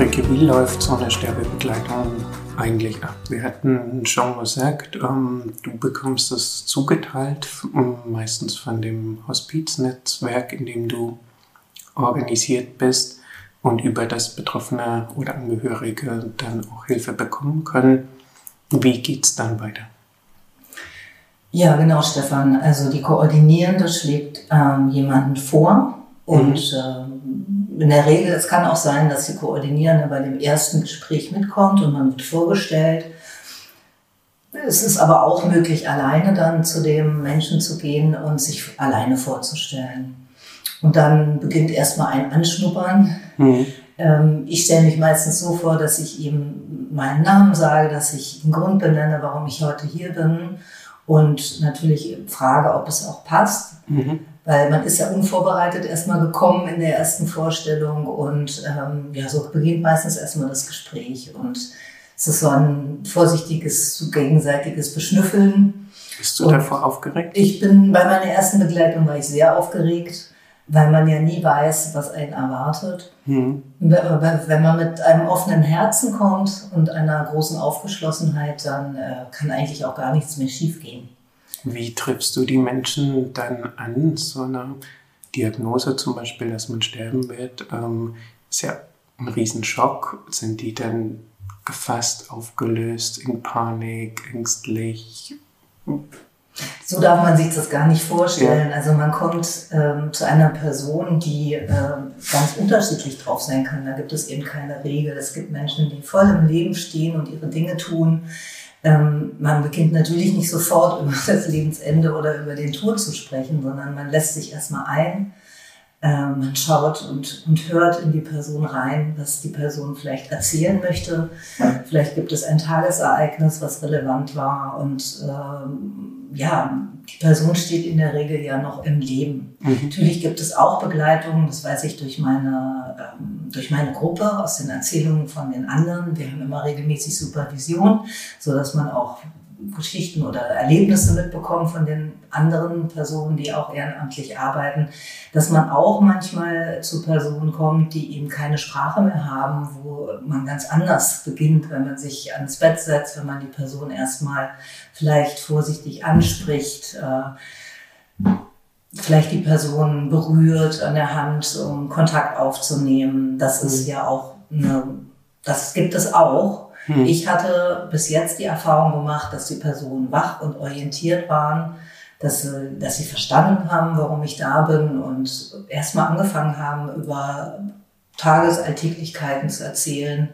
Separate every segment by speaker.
Speaker 1: Ulrike, wie läuft so eine Sterbebegleitung eigentlich ab? Wir hatten schon gesagt, ähm, du bekommst es zugeteilt, meistens von dem Hospiznetzwerk, in dem du organisiert bist und über das Betroffene oder Angehörige dann auch Hilfe bekommen können. Wie geht es dann weiter?
Speaker 2: Ja, genau, Stefan. Also die Koordinierende schlägt ähm, jemanden vor und mhm. äh, in der Regel, es kann auch sein, dass die Koordinierende bei dem ersten Gespräch mitkommt und man wird vorgestellt. Es ist aber auch möglich, alleine dann zu dem Menschen zu gehen und sich alleine vorzustellen. Und dann beginnt erstmal ein Anschnuppern. Mhm. Ähm, ich stelle mich meistens so vor, dass ich ihm meinen Namen sage, dass ich den Grund benenne, warum ich heute hier bin und natürlich frage, ob es auch passt. Mhm. Weil man ist ja unvorbereitet erstmal gekommen in der ersten Vorstellung und ähm, ja, so beginnt meistens erstmal das Gespräch und es ist so ein vorsichtiges, gegenseitiges Beschnüffeln.
Speaker 1: Bist du und davor aufgeregt?
Speaker 2: Ich bin bei meiner ersten Begleitung war ich sehr aufgeregt, weil man ja nie weiß, was einen erwartet. Mhm. Wenn man mit einem offenen Herzen kommt und einer großen Aufgeschlossenheit, dann äh, kann eigentlich auch gar nichts mehr schiefgehen.
Speaker 1: Wie triffst du die Menschen dann an? So eine Diagnose zum Beispiel, dass man sterben wird, ähm, ist ja ein Riesenschock. Sind die dann gefasst, aufgelöst, in Panik, ängstlich?
Speaker 2: So darf man sich das gar nicht vorstellen. Ja. Also man kommt ähm, zu einer Person, die äh, ganz unterschiedlich drauf sein kann. Da gibt es eben keine Regel. Es gibt Menschen, die voll im Leben stehen und ihre Dinge tun. Ähm, man beginnt natürlich nicht sofort über das Lebensende oder über den Tod zu sprechen, sondern man lässt sich erstmal ein. Ähm, man schaut und, und hört in die Person rein, was die Person vielleicht erzählen möchte. Vielleicht gibt es ein Tagesereignis, was relevant war und ähm, ja, die Person steht in der Regel ja noch im Leben. Mhm. Natürlich gibt es auch Begleitungen, das weiß ich durch meine, ähm, durch meine Gruppe, aus den Erzählungen von den anderen. Wir haben immer regelmäßig Supervision, so dass man auch Geschichten oder Erlebnisse mitbekommen von den anderen Personen, die auch ehrenamtlich arbeiten, dass man auch manchmal zu Personen kommt, die eben keine Sprache mehr haben, wo man ganz anders beginnt, wenn man sich ans Bett setzt, wenn man die Person erstmal vielleicht vorsichtig anspricht, äh, vielleicht die Person berührt an der Hand, um Kontakt aufzunehmen. Das ist mhm. ja auch eine, das gibt es auch. Hm. Ich hatte bis jetzt die Erfahrung gemacht, dass die Personen wach und orientiert waren, dass sie, dass sie verstanden haben, warum ich da bin und erstmal angefangen haben, über Tagesalltäglichkeiten zu erzählen,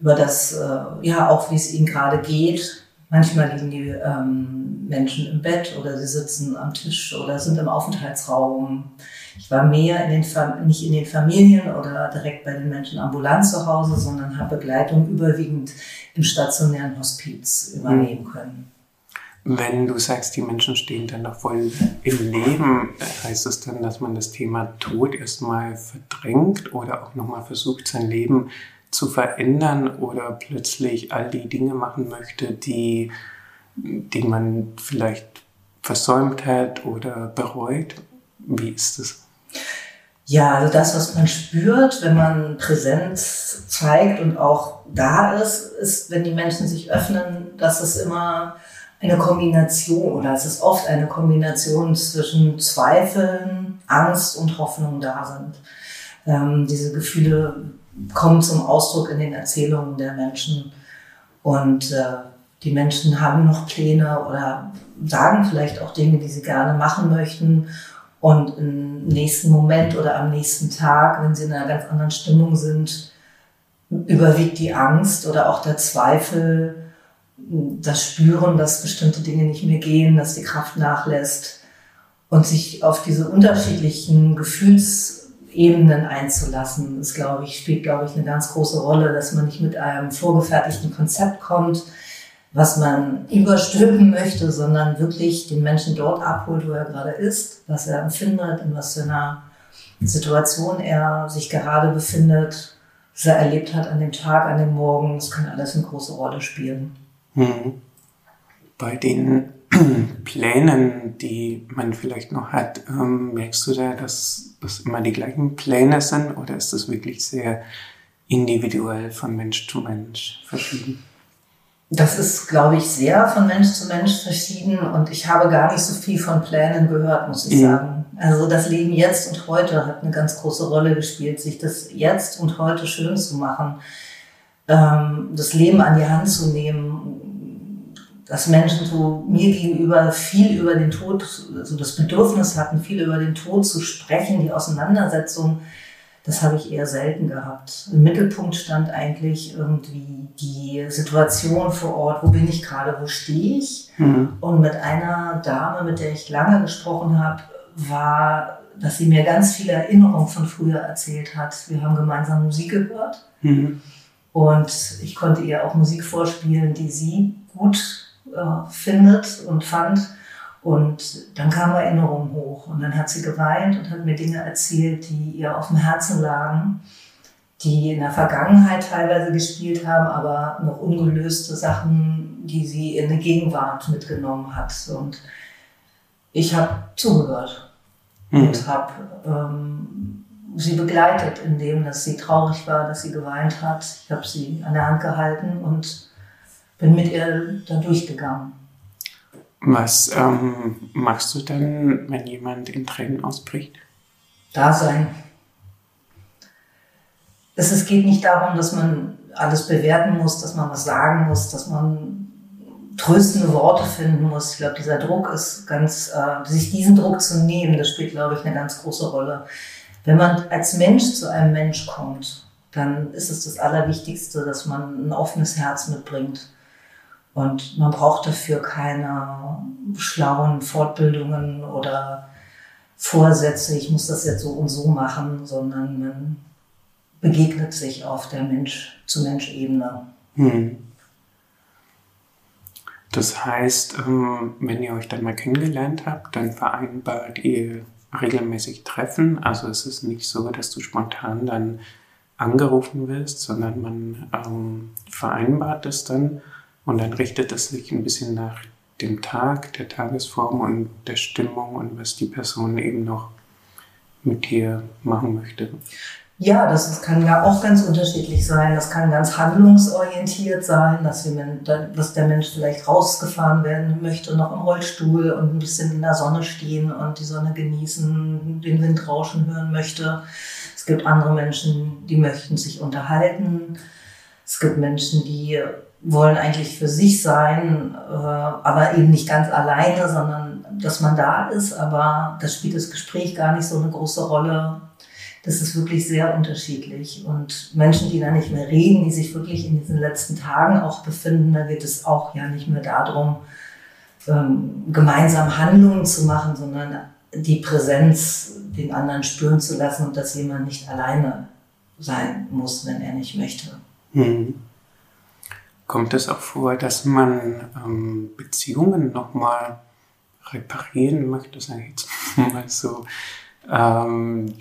Speaker 2: über das, äh, ja, auch wie es ihnen gerade geht. Manchmal liegen die ähm, Menschen im Bett oder sie sitzen am Tisch oder sind im Aufenthaltsraum. Ich war mehr in den, nicht in den Familien oder direkt bei den Menschen ambulant zu Hause, sondern habe Begleitung überwiegend im stationären Hospiz übernehmen können.
Speaker 1: Wenn du sagst, die Menschen stehen dann noch voll im Leben, heißt das dann, dass man das Thema Tod erstmal verdrängt oder auch nochmal versucht, sein Leben zu verändern oder plötzlich all die Dinge machen möchte, die, die man vielleicht versäumt hat oder bereut? Wie ist das?
Speaker 2: Ja, also das, was man spürt, wenn man Präsenz zeigt und auch da ist, ist, wenn die Menschen sich öffnen, dass es immer eine Kombination oder es ist oft eine Kombination zwischen Zweifeln, Angst und Hoffnung da sind. Ähm, diese Gefühle kommen zum Ausdruck in den Erzählungen der Menschen. Und äh, die Menschen haben noch Pläne oder sagen vielleicht auch Dinge, die sie gerne machen möchten. Und im nächsten Moment oder am nächsten Tag, wenn sie in einer ganz anderen Stimmung sind, überwiegt die Angst oder auch der Zweifel, das Spüren, dass bestimmte Dinge nicht mehr gehen, dass die Kraft nachlässt und sich auf diese unterschiedlichen Gefühlsebenen einzulassen, ist, glaube ich, spielt, glaube ich, eine ganz große Rolle, dass man nicht mit einem vorgefertigten Konzept kommt, was man überstülpen möchte, sondern wirklich den Menschen dort abholt, wo er gerade ist, was er empfindet, in was für einer Situation er sich gerade befindet, was er erlebt hat an dem Tag, an dem Morgen. Das kann alles eine große Rolle spielen.
Speaker 1: Hm. Bei den Plänen, die man vielleicht noch hat, ähm, merkst du da, dass das immer die gleichen Pläne sind oder ist das wirklich sehr individuell von Mensch zu Mensch verschieden?
Speaker 2: Das ist, glaube ich, sehr von Mensch zu Mensch verschieden und ich habe gar nicht so viel von Plänen gehört, muss ich mhm. sagen. Also das Leben jetzt und heute hat eine ganz große Rolle gespielt, sich das jetzt und heute schön zu machen, ähm, das Leben an die Hand zu nehmen, dass Menschen so mir gegenüber viel über den Tod, also das Bedürfnis hatten, viel über den Tod zu sprechen, die Auseinandersetzung das habe ich eher selten gehabt. Im Mittelpunkt stand eigentlich irgendwie die Situation vor Ort, wo bin ich gerade, wo stehe ich. Mhm. Und mit einer Dame, mit der ich lange gesprochen habe, war, dass sie mir ganz viele Erinnerungen von früher erzählt hat. Wir haben gemeinsam Musik gehört. Mhm. Und ich konnte ihr auch Musik vorspielen, die sie gut äh, findet und fand. Und dann kamen Erinnerungen hoch und dann hat sie geweint und hat mir Dinge erzählt, die ihr auf dem Herzen lagen, die in der Vergangenheit teilweise gespielt haben, aber noch ungelöste Sachen, die sie in die Gegenwart mitgenommen hat. Und ich habe zugehört mhm. und habe ähm, sie begleitet, indem dass sie traurig war, dass sie geweint hat. Ich habe sie an der Hand gehalten und bin mit ihr da durchgegangen.
Speaker 1: Was ähm, machst du dann, wenn jemand in Tränen ausbricht?
Speaker 2: Da sein. Es, es geht nicht darum, dass man alles bewerten muss, dass man was sagen muss, dass man tröstende Worte finden muss. Ich glaube, dieser Druck ist ganz, äh, sich diesen Druck zu nehmen, das spielt, glaube ich, eine ganz große Rolle. Wenn man als Mensch zu einem Mensch kommt, dann ist es das Allerwichtigste, dass man ein offenes Herz mitbringt und man braucht dafür keine schlauen Fortbildungen oder Vorsätze, ich muss das jetzt so und so machen, sondern man begegnet sich auf der Mensch-zu-Mensch-Ebene. Hm.
Speaker 1: Das heißt, ähm, wenn ihr euch dann mal kennengelernt habt, dann vereinbart ihr regelmäßig Treffen. Also es ist nicht so, dass du spontan dann angerufen wirst, sondern man ähm, vereinbart es dann und dann richtet es sich ein bisschen nach dem Tag, der Tagesform und der Stimmung und was die Person eben noch mit dir machen möchte.
Speaker 2: Ja, das, kann ja auch ganz unterschiedlich sein. Das kann ganz handlungsorientiert sein, dass, wir, dass der Mensch vielleicht rausgefahren werden möchte, noch im Rollstuhl und ein bisschen in der Sonne stehen und die Sonne genießen, den Wind rauschen hören möchte. Es gibt andere Menschen, die möchten sich unterhalten. Es gibt Menschen, die wollen eigentlich für sich sein, äh, aber eben nicht ganz alleine, sondern dass man da ist. Aber das spielt das Gespräch gar nicht so eine große Rolle. Das ist wirklich sehr unterschiedlich. Und Menschen, die da nicht mehr reden, die sich wirklich in diesen letzten Tagen auch befinden, da geht es auch ja nicht mehr darum, ähm, gemeinsam Handlungen zu machen, sondern die Präsenz den anderen spüren zu lassen und dass jemand nicht alleine sein muss, wenn er nicht möchte. Mhm.
Speaker 1: Kommt es auch vor, dass man ähm, Beziehungen nochmal reparieren möchte, sage ich jetzt mal so, ähm,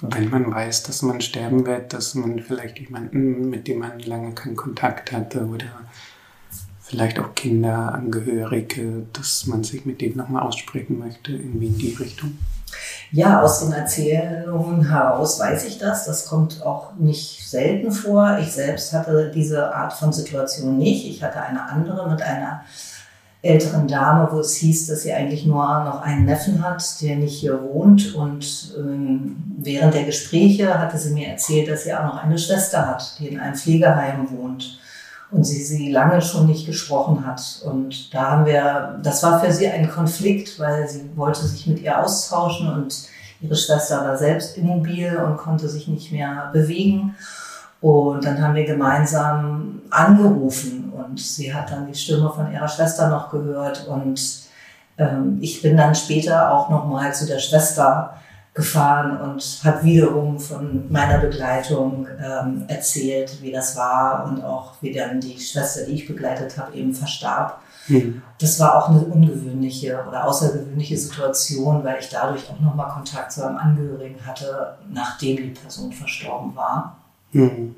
Speaker 1: wenn man weiß, dass man sterben wird, dass man vielleicht jemanden, mit dem man lange keinen Kontakt hatte oder vielleicht auch Kinder, Angehörige, dass man sich mit denen nochmal aussprechen möchte, irgendwie in die Richtung?
Speaker 2: Ja, aus den Erzählungen heraus weiß ich das. Das kommt auch nicht selten vor. Ich selbst hatte diese Art von Situation nicht. Ich hatte eine andere mit einer älteren Dame, wo es hieß, dass sie eigentlich nur noch einen Neffen hat, der nicht hier wohnt. Und ähm, während der Gespräche hatte sie mir erzählt, dass sie auch noch eine Schwester hat, die in einem Pflegeheim wohnt und sie sie lange schon nicht gesprochen hat. Und da haben wir, das war für sie ein Konflikt, weil sie wollte sich mit ihr austauschen und ihre Schwester war selbst immobil und konnte sich nicht mehr bewegen. Und dann haben wir gemeinsam angerufen und sie hat dann die Stimme von ihrer Schwester noch gehört und ähm, ich bin dann später auch noch mal zu der Schwester gefahren und habe wiederum von meiner Begleitung ähm, erzählt, wie das war und auch wie dann die Schwester, die ich begleitet habe, eben verstarb. Mhm. Das war auch eine ungewöhnliche oder außergewöhnliche Situation, weil ich dadurch auch nochmal Kontakt zu einem Angehörigen hatte, nachdem die Person verstorben war. Mhm.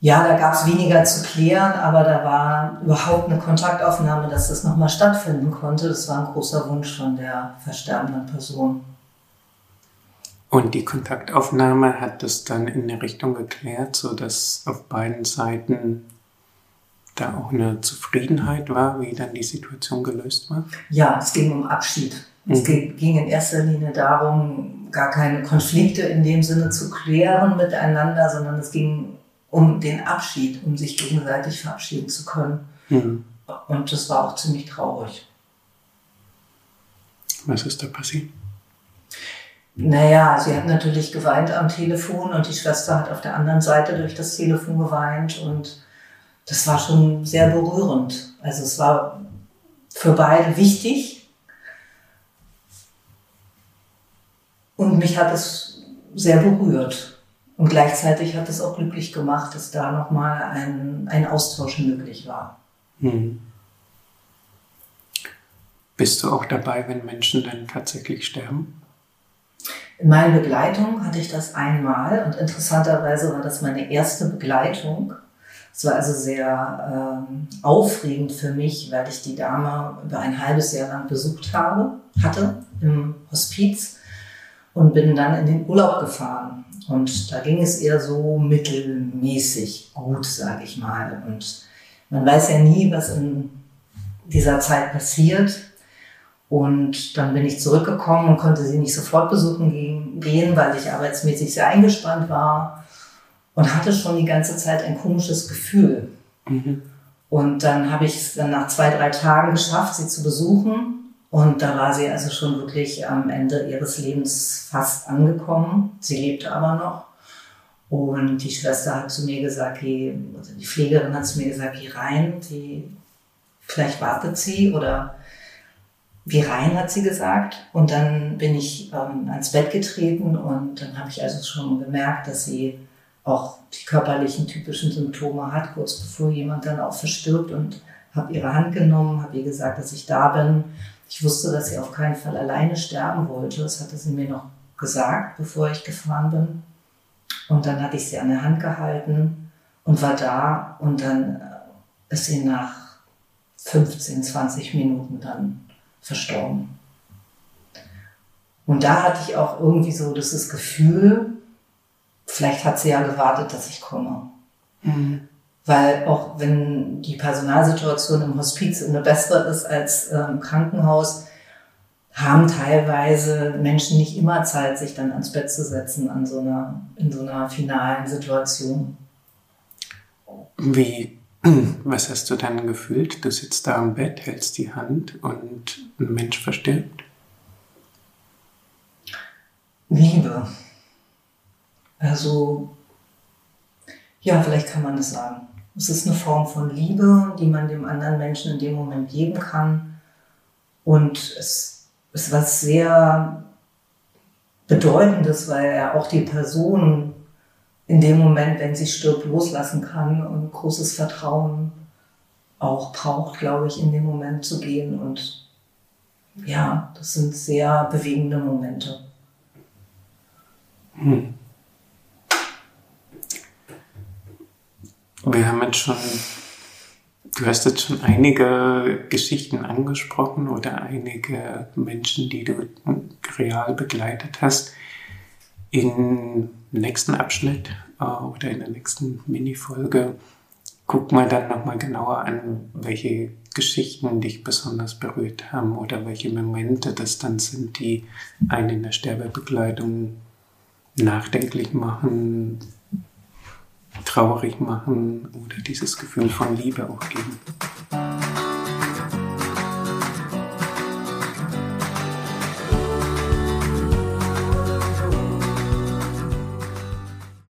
Speaker 2: Ja, da gab es weniger zu klären, aber da war überhaupt eine Kontaktaufnahme, dass das nochmal stattfinden konnte. Das war ein großer Wunsch von der versterbenden Person.
Speaker 1: Und die Kontaktaufnahme hat das dann in eine Richtung geklärt, sodass auf beiden Seiten da auch eine Zufriedenheit war, wie dann die Situation gelöst war?
Speaker 2: Ja, es ging um Abschied. Mhm. Es ging in erster Linie darum, gar keine Konflikte in dem Sinne zu klären miteinander, sondern es ging um den Abschied, um sich gegenseitig verabschieden zu können. Mhm. Und das war auch ziemlich traurig.
Speaker 1: Was ist da passiert?
Speaker 2: Naja, sie hat natürlich geweint am Telefon und die Schwester hat auf der anderen Seite durch das Telefon geweint und das war schon sehr berührend. Also es war für beide wichtig und mich hat es sehr berührt. Und gleichzeitig hat es auch glücklich gemacht, dass da nochmal ein, ein Austausch möglich war. Hm.
Speaker 1: Bist du auch dabei, wenn Menschen dann tatsächlich sterben?
Speaker 2: In meiner Begleitung hatte ich das einmal und interessanterweise war das meine erste Begleitung. Es war also sehr ähm, aufregend für mich, weil ich die Dame über ein halbes Jahr lang besucht habe, hatte im Hospiz und bin dann in den Urlaub gefahren. Und da ging es eher so mittelmäßig gut, sage ich mal. Und man weiß ja nie, was in dieser Zeit passiert. Und dann bin ich zurückgekommen und konnte sie nicht sofort besuchen gehen, weil ich arbeitsmäßig sehr eingespannt war und hatte schon die ganze Zeit ein komisches Gefühl. Mhm. Und dann habe ich es dann nach zwei, drei Tagen geschafft, sie zu besuchen. Und da war sie also schon wirklich am Ende ihres Lebens fast angekommen. Sie lebte aber noch. Und die Schwester hat zu mir gesagt, geh, also die Pflegerin hat zu mir gesagt, geh rein, die, vielleicht wartet sie oder wie rein, hat sie gesagt. Und dann bin ich ähm, ans Bett getreten und dann habe ich also schon gemerkt, dass sie auch die körperlichen typischen Symptome hat, kurz bevor jemand dann auch verstirbt und habe ihre Hand genommen, habe ihr gesagt, dass ich da bin. Ich wusste, dass sie auf keinen Fall alleine sterben wollte. Das hatte sie mir noch gesagt, bevor ich gefahren bin. Und dann hatte ich sie an der Hand gehalten und war da und dann äh, ist sie nach 15, 20 Minuten dann verstorben. Und da hatte ich auch irgendwie so das Gefühl, vielleicht hat sie ja gewartet, dass ich komme. Mhm. Weil auch wenn die Personalsituation im Hospiz eine bessere ist als im Krankenhaus, haben teilweise Menschen nicht immer Zeit, sich dann ans Bett zu setzen an so einer, in so einer finalen Situation.
Speaker 1: Wie Was hast du dann gefühlt? Du sitzt da am Bett, hältst die Hand und ein Mensch verstirbt?
Speaker 2: Liebe. Also, ja, vielleicht kann man es sagen. Es ist eine Form von Liebe, die man dem anderen Menschen in dem Moment geben kann. Und es ist was sehr Bedeutendes, weil er auch die Person in dem Moment, wenn sie stirbt, loslassen kann und großes Vertrauen auch braucht, glaube ich, in dem Moment zu gehen. Und ja, das sind sehr bewegende Momente. Hm.
Speaker 1: Wir haben jetzt schon, du hast jetzt schon einige Geschichten angesprochen oder einige Menschen, die du real begleitet hast. In nächsten Abschnitt äh, oder in der nächsten Mini-Folge gucken wir dann nochmal genauer an, welche Geschichten dich besonders berührt haben oder welche Momente das dann sind, die einen in der Sterbebegleitung nachdenklich machen, traurig machen oder dieses Gefühl von Liebe auch geben.